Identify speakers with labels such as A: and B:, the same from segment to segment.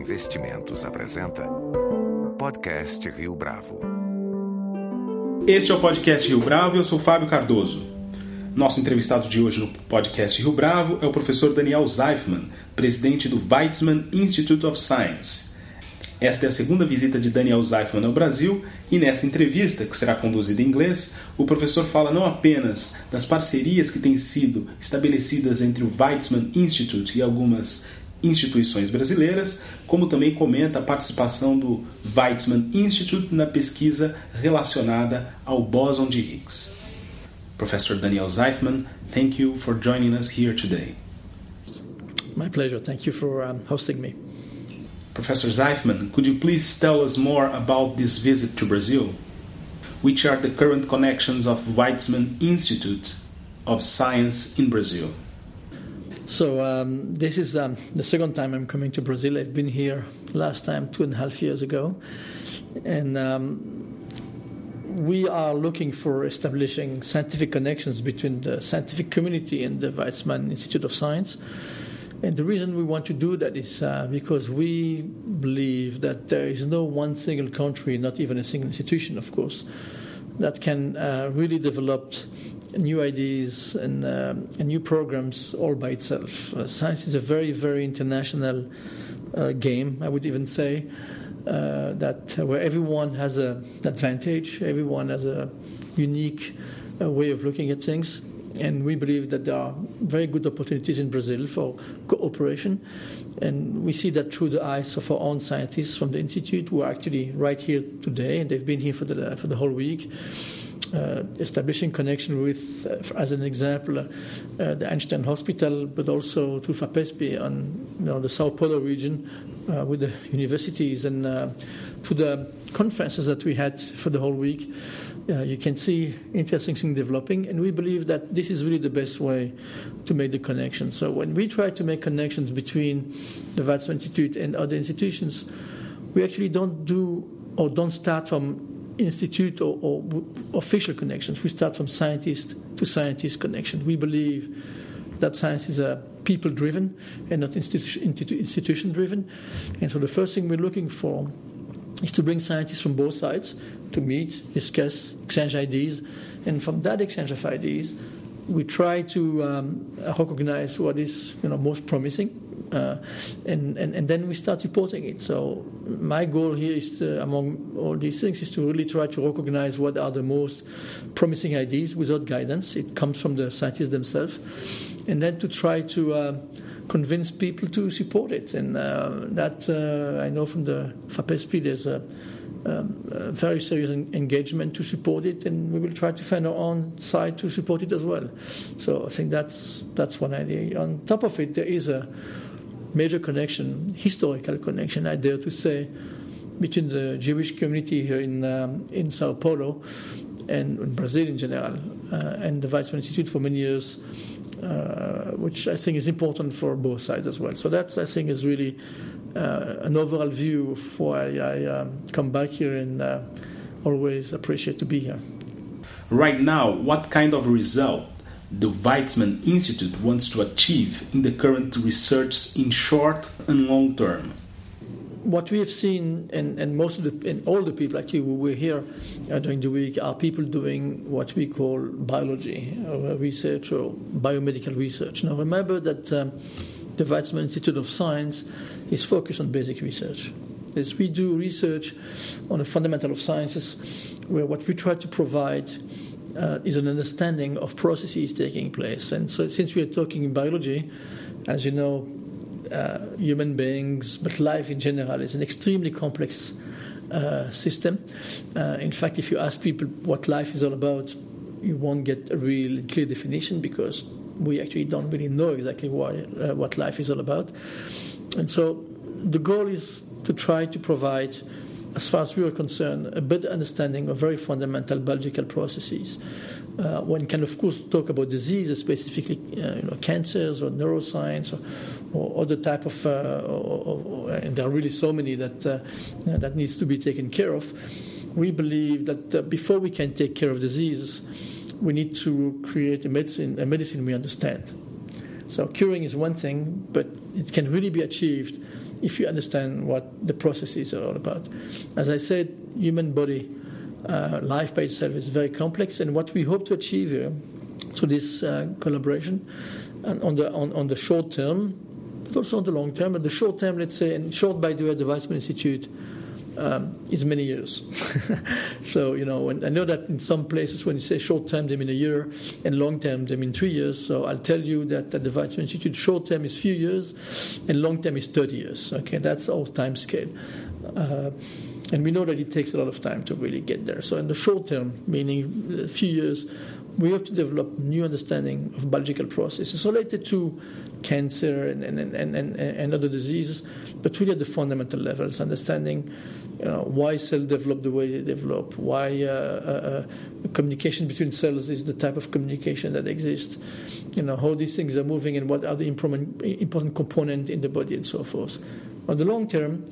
A: Investimentos apresenta Podcast Rio Bravo.
B: Este é o Podcast Rio Bravo e eu sou Fábio Cardoso. Nosso entrevistado de hoje no Podcast Rio Bravo é o professor Daniel Zeifman, presidente do Weizmann Institute of Science. Esta é a segunda visita de Daniel Zeifman ao Brasil e nessa entrevista, que será conduzida em inglês, o professor fala não apenas das parcerias que têm sido estabelecidas entre o Weizmann Institute e algumas instituições brasileiras, como também comenta a participação do Weizmann Institute na pesquisa relacionada ao bóson de Higgs. Professor Daniel Zeifman, thank you for joining us here today.
C: My pleasure. Thank you for um, hosting me.
B: Professor Zeifman, could you please tell us more about this visit to Brazil? Which are the current connections of Weizmann Institute of Science in Brazil?
C: So um, this is um, the second time I'm coming to Brazil. I've been here last time two and a half years ago, and um, we are looking for establishing scientific connections between the scientific community and the Weizmann Institute of Science. And the reason we want to do that is uh, because we believe that there is no one single country, not even a single institution, of course, that can uh, really develop new ideas and, um, and new programs all by itself. Uh, science is a very, very international uh, game, I would even say, uh, that uh, where everyone has an advantage, everyone has a unique uh, way of looking at things. And we believe that there are very good opportunities in Brazil for cooperation. And we see that through the eyes of our own scientists from the Institute who are actually right here today, and they've been here for the, for the whole week uh, establishing connection with, uh, as an example, uh, the Einstein Hospital, but also to FAPESP on you know, the Sao Paulo region uh, with the universities and uh, to the conferences that we had for the whole week. Uh, you can see interesting things developing, and we believe that this is really the best way to make the connection. So when we try to make connections between the Weizmann Institute and other institutions, we actually don't do or don't start from institute or, or, official connections. We start from scientist to scientist connection. We believe that science is a people driven and not institution, driven. And so the first thing we're looking for is to bring scientists from both sides to meet, discuss, exchange ideas. And from that exchange of ideas, we try to um, recognize what is you know, most promising uh, and, and, and then we start reporting it. So my goal here is, to, among all these things, is to really try to recognize what are the most promising ideas without guidance. It comes from the scientists themselves, and then to try to uh, convince people to support it. And uh, that uh, I know from the FAPESP, there's a, um, very serious engagement to support it, and we will try to find our own side to support it as well. So I think that's that's one idea. On top of it, there is a major connection, historical connection, I dare to say, between the Jewish community here in um, in Sao Paulo and in Brazil in general, uh, and the Weizmann Institute for many years, uh, which I think is important for both sides as well. So that I think is really uh, an overall view of why I um, come back here and uh, always appreciate to be here.
B: Right now, what kind of result the Weizmann Institute wants to achieve in the current research in short and long term?
C: What we have seen, and, and most of the, and all the people actually who were here uh, during the week are people doing what we call biology or research or biomedical research. Now, remember that um, the Weizmann Institute of Science is focused on basic research. As we do research on the fundamental of sciences, where what we try to provide uh, is an understanding of processes taking place. And so, since we are talking in biology, as you know, uh, human beings, but life in general, is an extremely complex uh, system. Uh, in fact, if you ask people what life is all about, you won't get a real clear definition because we actually don't really know exactly why, uh, what life is all about. And so, the goal is to try to provide as far as we are concerned, a better understanding of very fundamental biological processes. Uh, one can, of course, talk about diseases, specifically uh, you know, cancers or neuroscience or, or other type of, uh, or, or, and there are really so many that, uh, that needs to be taken care of. We believe that uh, before we can take care of diseases, we need to create a medicine, a medicine we understand. So curing is one thing, but it can really be achieved if you understand what the processes are all about. As I said, human body uh, life by itself is very complex, and what we hope to achieve here through this uh, collaboration and on the on, on the short term, but also on the long term. But the short term, let's say, and short by the way, the Weizmann Institute um, is many years. so, you know, I know that in some places when you say short term, they mean a year, and long term, they mean three years. So I'll tell you that at the Weizmann Institute, short term is few years, and long term is 30 years. Okay, that's our time scale. Uh, and we know that it takes a lot of time to really get there. So, in the short term, meaning a few years, we have to develop new understanding of biological processes related to cancer and, and, and, and, and other diseases, but really at the fundamental levels, understanding you know, why cells develop the way they develop, why uh, uh, uh, communication between cells is the type of communication that exists, you know, how these things are moving and what are the important, components in the body and so forth. On the long term,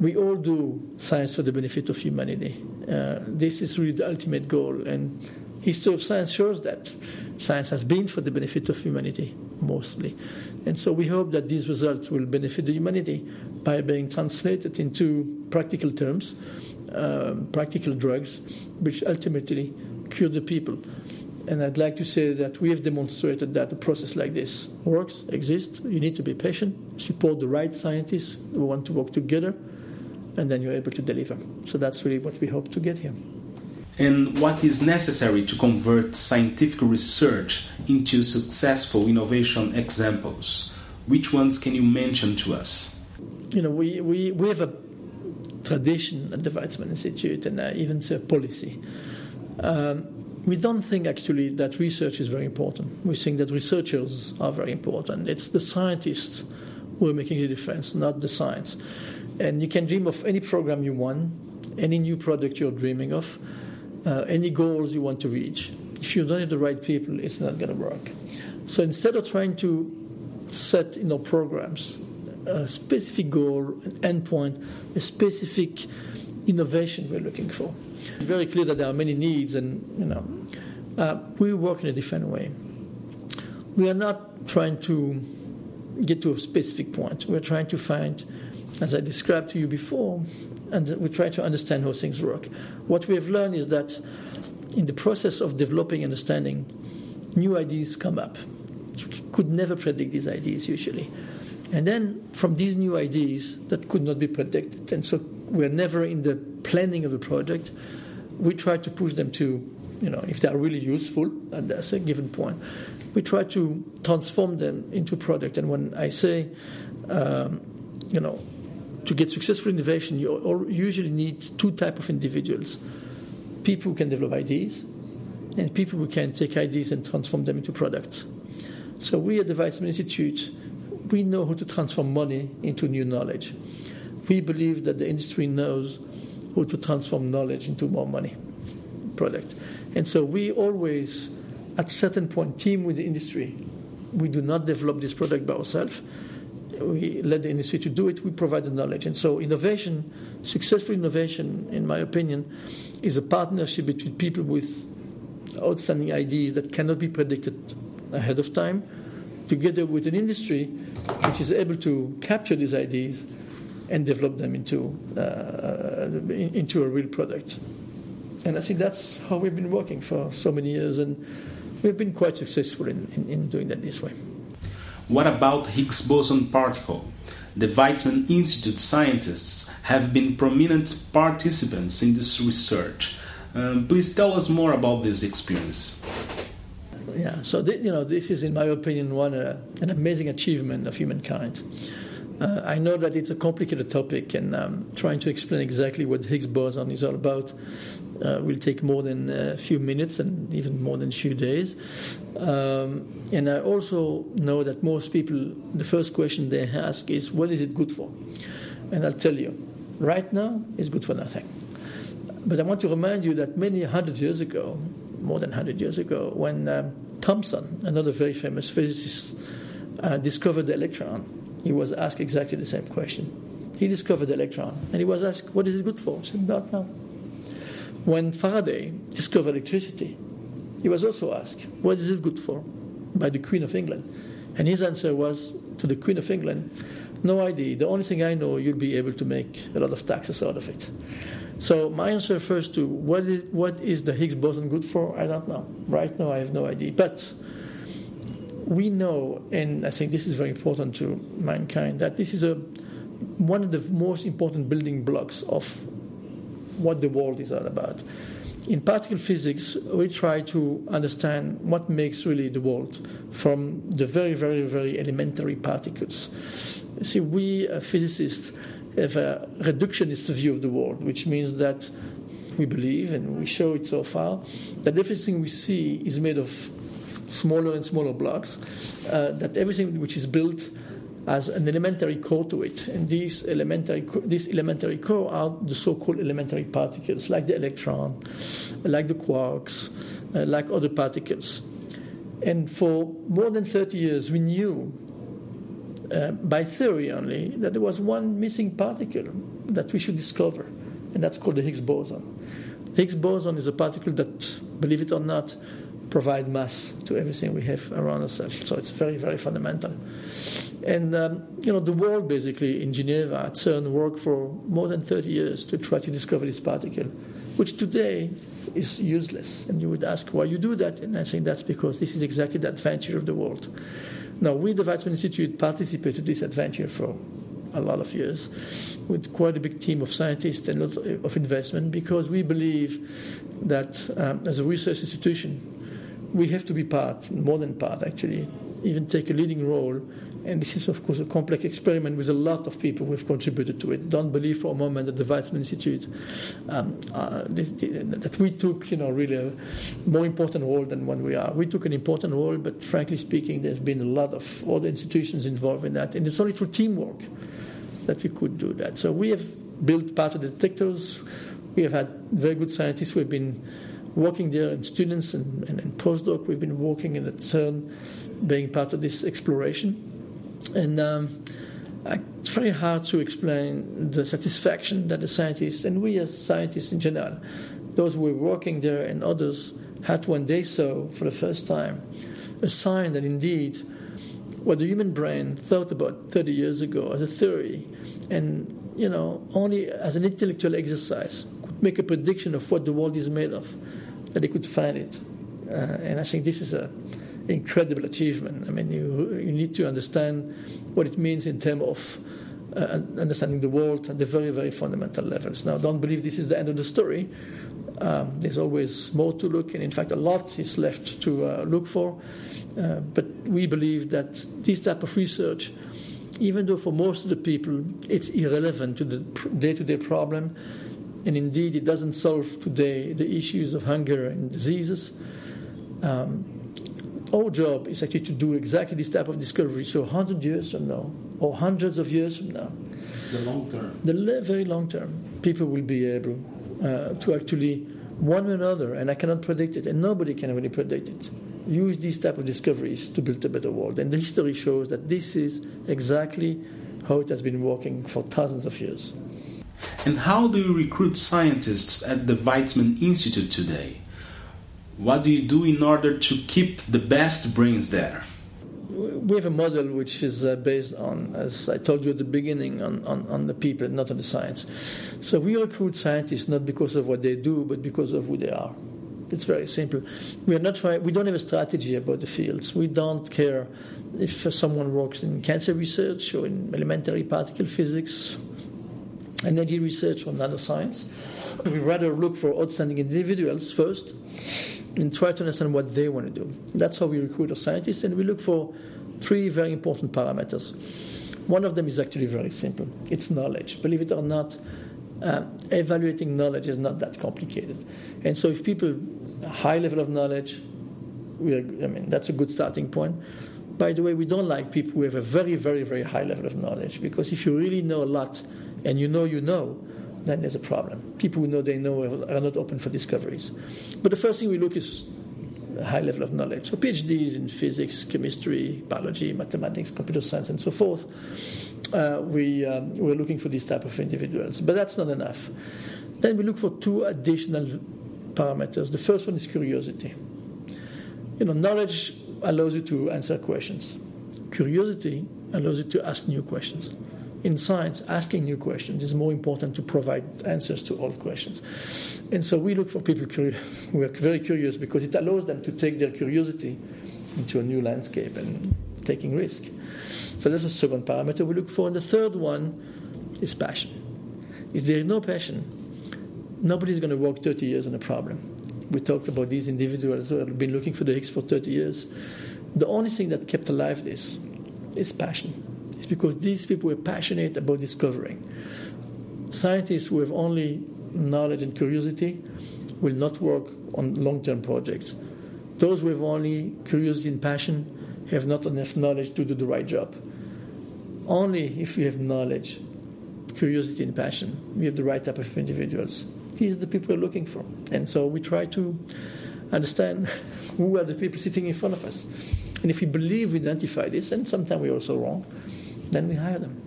C: we all do science for the benefit of humanity. Uh, this is really the ultimate goal, and history of science shows that science has been for the benefit of humanity mostly. And so we hope that these results will benefit the humanity by being translated into practical terms, um, practical drugs, which ultimately cure the people. And I'd like to say that we have demonstrated that a process like this works, exists. You need to be patient, support the right scientists who want to work together, and then you're able to deliver. So that's really what we hope to get here
B: and what is necessary to convert scientific research into successful innovation examples. Which ones can you mention to us?
C: You know, we, we, we have a tradition at the Weizmann Institute and uh, even a policy. Um, we don't think actually that research is very important. We think that researchers are very important. It's the scientists who are making the difference, not the science. And you can dream of any program you want, any new product you're dreaming of uh, any goals you want to reach. If you don't have the right people, it's not going to work. So instead of trying to set you know programs, a specific goal, an endpoint, a specific innovation we're looking for. It's very clear that there are many needs, and you know, uh, we work in a different way. We are not trying to get to a specific point. We're trying to find, as I described to you before, and we try to understand how things work. What we have learned is that in the process of developing understanding, new ideas come up. You could never predict these ideas usually. And then from these new ideas that could not be predicted, and so we're never in the planning of a project, we try to push them to, you know, if they are really useful at a given point, we try to transform them into product. And when I say, um, you know, to get successful innovation, you usually need two type of individuals: people who can develop ideas, and people who can take ideas and transform them into products. So we at the Weizmann Institute, we know how to transform money into new knowledge. We believe that the industry knows how to transform knowledge into more money product. And so we always, at certain point, team with the industry. We do not develop this product by ourselves we let the industry to do it, we provide the knowledge. And so innovation, successful innovation, in my opinion, is a partnership between people with outstanding ideas that cannot be predicted ahead of time, together with an industry which is able to capture these ideas and develop them into, uh, into a real product. And I think that's how we've been working for so many years, and we've been quite successful in, in, in doing that this way.
B: What about Higgs boson particle? The Weizmann Institute scientists have been prominent participants in this research. Um, please tell us more about this experience.
C: Yeah, so th- you know, this is, in my opinion, one uh, an amazing achievement of humankind. Uh, I know that it's a complicated topic, and um, trying to explain exactly what Higgs boson is all about uh, will take more than a few minutes and even more than a few days. Um, and I also know that most people, the first question they ask is, what is it good for? And I'll tell you, right now, it's good for nothing. But I want to remind you that many hundred years ago, more than 100 years ago, when um, Thomson, another very famous physicist, uh, discovered the electron, he was asked exactly the same question. He discovered the electron, and he was asked, What is it good for? He said, Not now. When Faraday discovered electricity, he was also asked, What is it good for? by the Queen of England. And his answer was to the Queen of England, no idea. The only thing I know, you'll be able to make a lot of taxes out of it. So my answer first to what is, what is the Higgs boson good for? I don't know. Right now, I have no idea. But we know, and I think this is very important to mankind, that this is a one of the most important building blocks of what the world is all about. In particle physics, we try to understand what makes really the world from the very, very, very elementary particles. See, we uh, physicists have a reductionist view of the world, which means that we believe, and we show it so far, that everything we see is made of smaller and smaller blocks, uh, that everything which is built has an elementary core to it. And these elementary, this elementary core are the so called elementary particles, like the electron, like the quarks, uh, like other particles. And for more than 30 years, we knew uh, by theory only that there was one missing particle that we should discover, and that's called the Higgs boson. The Higgs boson is a particle that, believe it or not, provide mass to everything we have around ourselves. So it's very, very fundamental. And um, you know, the world basically in Geneva at CERN worked for more than 30 years to try to discover this particle, which today is useless. And you would ask why you do that, and I think that's because this is exactly the adventure of the world. Now, we, the Weizmann Institute, participated in this adventure for a lot of years with quite a big team of scientists and a lot of investment because we believe that um, as a research institution, we have to be part, more than part actually, even take a leading role. And this is, of course, a complex experiment with a lot of people who have contributed to it. Don't believe for a moment that the Weizmann Institute, um, uh, this, that we took, you know, really a more important role than what we are. We took an important role, but frankly speaking, there's been a lot of other institutions involved in that. And it's only through teamwork that we could do that. So we have built part of the detectors. We have had very good scientists who have been working there and students and, and, and postdoc. We've been working in at CERN, being part of this exploration. And um, it's very hard to explain the satisfaction that the scientists, and we as scientists in general, those who were working there and others, had when they saw for the first time a sign that indeed what the human brain thought about 30 years ago as a theory and you know only as an intellectual exercise could make a prediction of what the world is made of that they could find it. Uh, and I think this is an incredible achievement. I mean, you, you need to understand what it means in terms of uh, understanding the world at the very, very fundamental levels. Now, don't believe this is the end of the story. Um, there's always more to look, and in fact, a lot is left to uh, look for. Uh, but we believe that this type of research, even though for most of the people it's irrelevant to the day to day problem, and indeed it doesn't solve today the issues of hunger and diseases. Um, our job is actually to do exactly this type of discovery. So, 100 years from now, or hundreds of years from now,
B: the long term,
C: the very long term, people will be able uh, to actually one another, and I cannot predict it, and nobody can really predict it. Use these type of discoveries to build a better world, and the history shows that this is exactly how it has been working for thousands of years.
B: And how do you recruit scientists at the Weizmann Institute today? What do you do in order to keep the best brains there?
C: We have a model which is uh, based on, as I told you at the beginning, on, on, on, the people, not on the science. So we recruit scientists not because of what they do, but because of who they are. It's very simple. We are not. We don't have a strategy about the fields. We don't care if someone works in cancer research or in elementary particle physics energy research or nanoscience. We rather look for outstanding individuals first and try to understand what they want to do. That's how we recruit our scientists, and we look for three very important parameters. One of them is actually very simple it's knowledge. Believe it or not, uh, evaluating knowledge is not that complicated. And so, if people have a high level of knowledge, we are, I mean, that's a good starting point. By the way, we don't like people who have a very, very, very high level of knowledge because if you really know a lot, and you know you know, then there's a problem. People who know they know are not open for discoveries. But the first thing we look is a high level of knowledge. So PhDs in physics, chemistry, biology, mathematics, computer science, and so forth. Uh, we, um, we're looking for these type of individuals. But that's not enough. Then we look for two additional parameters. The first one is curiosity. You know, knowledge allows you to answer questions. Curiosity allows you to ask new questions. In science, asking new questions is more important to provide answers to old questions. And so we look for people who are very curious because it allows them to take their curiosity into a new landscape and taking risk. So that's the second parameter we look for. And the third one is passion. If there is no passion, nobody's going to work 30 years on a problem. We talked about these individuals who have been looking for the Higgs for 30 years. The only thing that kept alive this is passion. It's because these people were passionate about discovering. Scientists who have only knowledge and curiosity will not work on long term projects. Those who have only curiosity and passion have not enough knowledge to do the right job. Only if you have knowledge, curiosity, and passion, we have the right type of individuals. These are the people we're looking for. And so we try to understand who are the people sitting in front of us. And if we believe we identify this, and sometimes we're also wrong, then we hire them.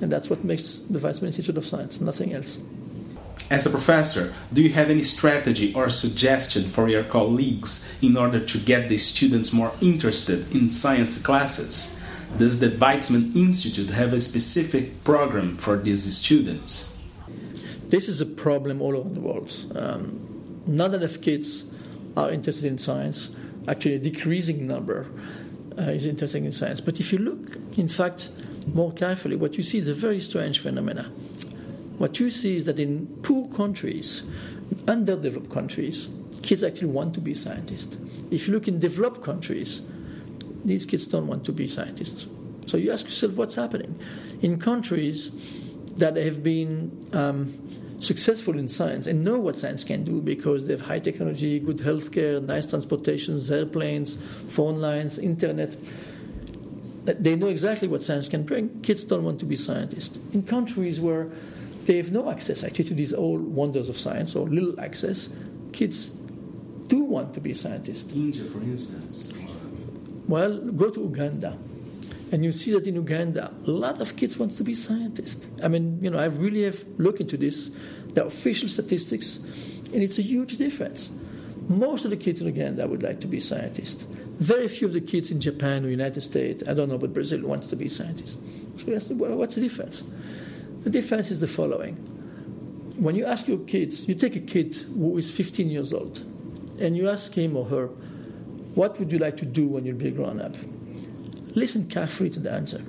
C: And that's what makes the Weizmann Institute of Science, nothing else.
B: As a professor, do you have any strategy or suggestion for your colleagues in order to get the students more interested in science classes? Does the Weizmann Institute have a specific program for these students?
C: This is a problem all over the world. Um, not enough kids are interested in science. Actually, a decreasing number uh, is interested in science. But if you look, in fact, more carefully, what you see is a very strange phenomena. What you see is that in poor countries, underdeveloped countries, kids actually want to be scientists. If you look in developed countries, these kids don't want to be scientists. So you ask yourself, what's happening? In countries that have been um, successful in science and know what science can do because they have high technology, good healthcare, nice transportations, airplanes, phone lines, internet, they know exactly what science can bring. Kids don't want to be scientists. In countries where they have no access actually to these old wonders of science or little access, kids do want to be scientists.
B: India, for instance.
C: Well, go to Uganda. And you see that in Uganda, a lot of kids want to be scientists. I mean, you know, I really have looked into this, the official statistics, and it's a huge difference. Most of the kids in Uganda would like to be scientists. Very few of the kids in Japan or United States, I don't know, but Brazil wants to be scientists. So what's the difference? The difference is the following. When you ask your kids, you take a kid who is 15 years old, and you ask him or her, what would you like to do when you'll be grown up? Listen carefully to the answer.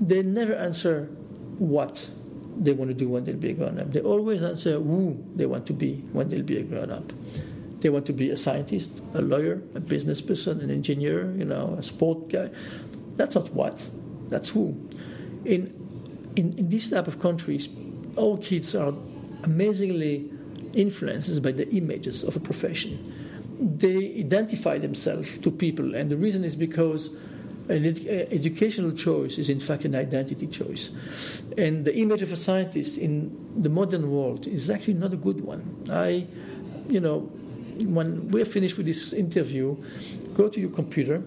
C: They never answer what they want to do when they'll be grown up. They always answer who they want to be when they'll be grown up. They want to be a scientist, a lawyer, a business person, an engineer, you know, a sport guy. That's not what. That's who. In, in, in these type of countries, all kids are amazingly influenced by the images of a profession. They identify themselves to people, and the reason is because an ed- uh, educational choice is in fact an identity choice. And the image of a scientist in the modern world is actually not a good one. I, you know, when we're finished with this interview, go to your computer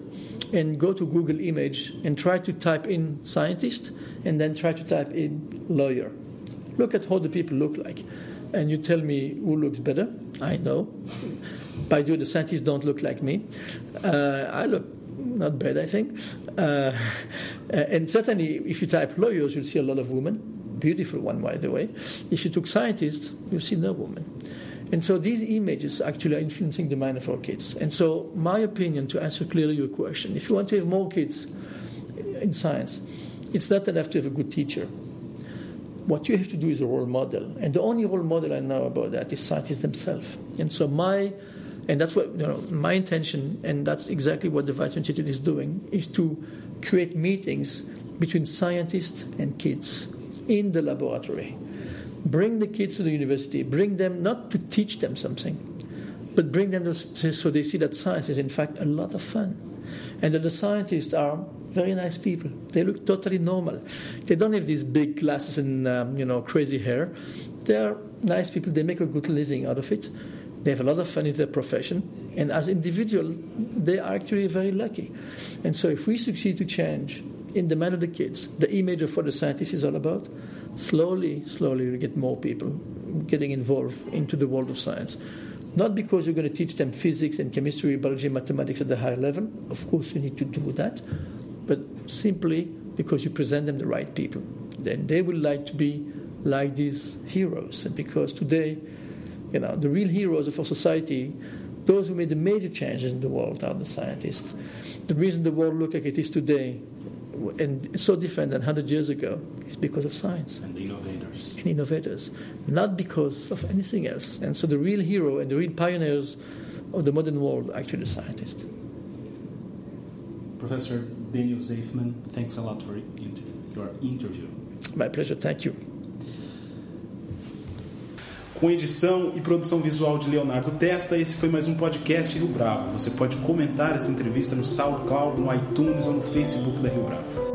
C: and go to Google Image and try to type in scientist and then try to type in lawyer. Look at how the people look like. And you tell me who looks better. I know. By the way, the scientists don't look like me. Uh, I look not bad, I think. Uh, and certainly, if you type lawyers, you'll see a lot of women. Beautiful one, by the way. If you took scientists, you'll see no women. And so these images actually are influencing the mind of our kids. And so, my opinion, to answer clearly your question, if you want to have more kids in science, it's not enough to have a good teacher. What you have to do is a role model. And the only role model I know about that is scientists themselves. And so, my and that's what you know, my intention, and that's exactly what the Weizmann Institute is doing, is to create meetings between scientists and kids in the laboratory bring the kids to the university, bring them not to teach them something, but bring them to, so they see that science is in fact a lot of fun. And that the scientists are very nice people. They look totally normal. They don't have these big glasses and um, you know crazy hair. They are nice people. They make a good living out of it. They have a lot of fun in their profession, and as individuals, they are actually very lucky. And so, if we succeed to change in the mind of the kids the image of what the scientist is all about, slowly, slowly, we get more people getting involved into the world of science. Not because you're going to teach them physics and chemistry, biology, mathematics at the higher level. Of course, you need to do that. but simply because you present them the right people. Then they would like to be like these heroes. And because today, you know, the real heroes of our society, those who made the major changes in the world are the scientists. The reason the world looks like it is today and it's so different than 100 years ago. Is because of science.
B: And innovators.
C: And innovators. Not because of anything else. And so the real hero and the real pioneers of the modern world are actually the scientists.
B: Professor daniel Zajfman thanks a lot for your interview.
C: My pleasure. Thank you
B: Com edição e produção visual de Leonardo Testa, esse foi mais um podcast Rio Bravo. Você pode comentar essa entrevista no SoundCloud, no iTunes ou no Facebook da Rio Bravo.